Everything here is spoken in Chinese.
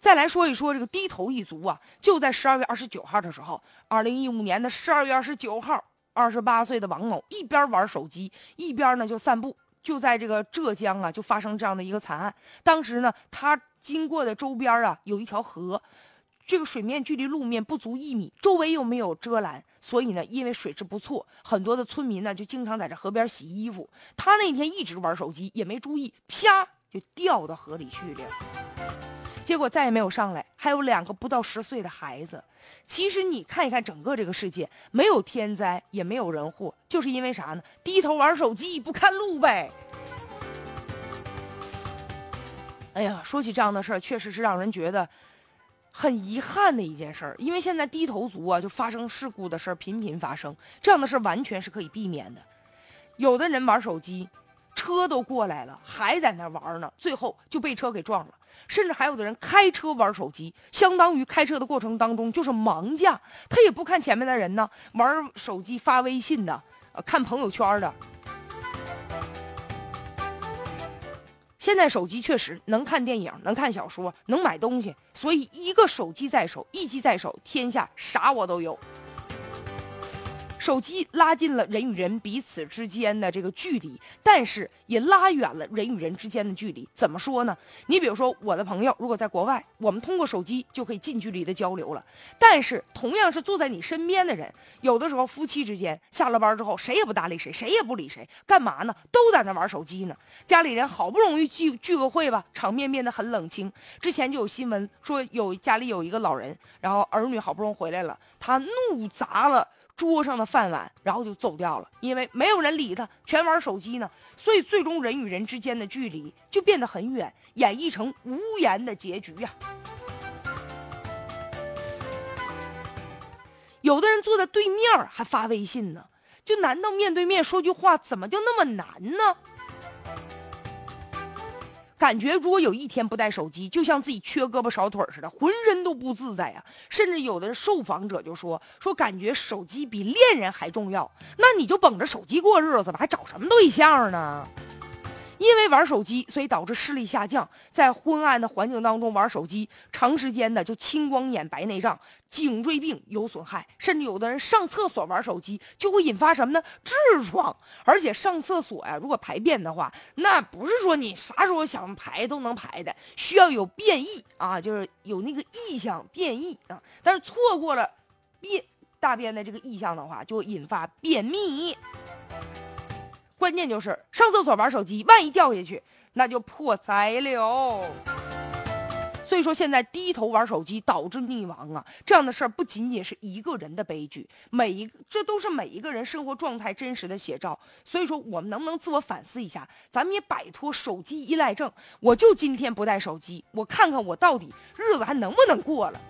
再来说一说这个低头一族啊，就在十二月二十九号的时候，二零一五年的十二月二十九号，二十八岁的王某一边玩手机，一边呢就散步，就在这个浙江啊，就发生这样的一个惨案。当时呢，他经过的周边啊有一条河，这个水面距离路面不足一米，周围又没有遮拦，所以呢，因为水质不错，很多的村民呢就经常在这河边洗衣服。他那天一直玩手机，也没注意，啪就掉到河里去了。结果再也没有上来，还有两个不到十岁的孩子。其实你看一看整个这个世界，没有天灾，也没有人祸，就是因为啥呢？低头玩手机，不看路呗。哎呀，说起这样的事儿，确实是让人觉得很遗憾的一件事儿。因为现在低头族啊，就发生事故的事儿频频发生，这样的事儿完全是可以避免的。有的人玩手机，车都过来了，还在那玩呢，最后就被车给撞了。甚至还有的人开车玩手机，相当于开车的过程当中就是盲驾，他也不看前面的人呢，玩手机发微信的，看朋友圈的。现在手机确实能看电影，能看小说，能买东西，所以一个手机在手，一机在手，天下啥我都有。手机拉近了人与人彼此之间的这个距离，但是也拉远了人与人之间的距离。怎么说呢？你比如说，我的朋友如果在国外，我们通过手机就可以近距离的交流了。但是，同样是坐在你身边的人，有的时候夫妻之间下了班之后，谁也不搭理谁，谁也不理谁，干嘛呢？都在那玩手机呢。家里人好不容易聚聚个会吧，场面变得很冷清。之前就有新闻说，有家里有一个老人，然后儿女好不容易回来了，他怒砸了。桌上的饭碗，然后就走掉了，因为没有人理他，全玩手机呢，所以最终人与人之间的距离就变得很远，演绎成无言的结局呀。有的人坐在对面还发微信呢，就难道面对面说句话怎么就那么难呢？感觉如果有一天不带手机，就像自己缺胳膊少腿似的，浑身都不自在呀。甚至有的受访者就说说，感觉手机比恋人还重要。那你就捧着手机过日子吧，还找什么对象呢？因为玩手机，所以导致视力下降，在昏暗的环境当中玩手机，长时间的就青光眼、白内障、颈椎病有损害，甚至有的人上厕所玩手机就会引发什么呢？痔疮。而且上厕所呀，如果排便的话，那不是说你啥时候想排都能排的，需要有便意啊，就是有那个意向便意啊。但是错过了便大便的这个意向的话，就引发便秘。关键就是上厕所玩手机，万一掉下去，那就破财了。所以说，现在低头玩手机导致溺亡啊，这样的事儿不仅仅是一个人的悲剧，每一这都是每一个人生活状态真实的写照。所以说，我们能不能自我反思一下，咱们也摆脱手机依赖症？我就今天不带手机，我看看我到底日子还能不能过了。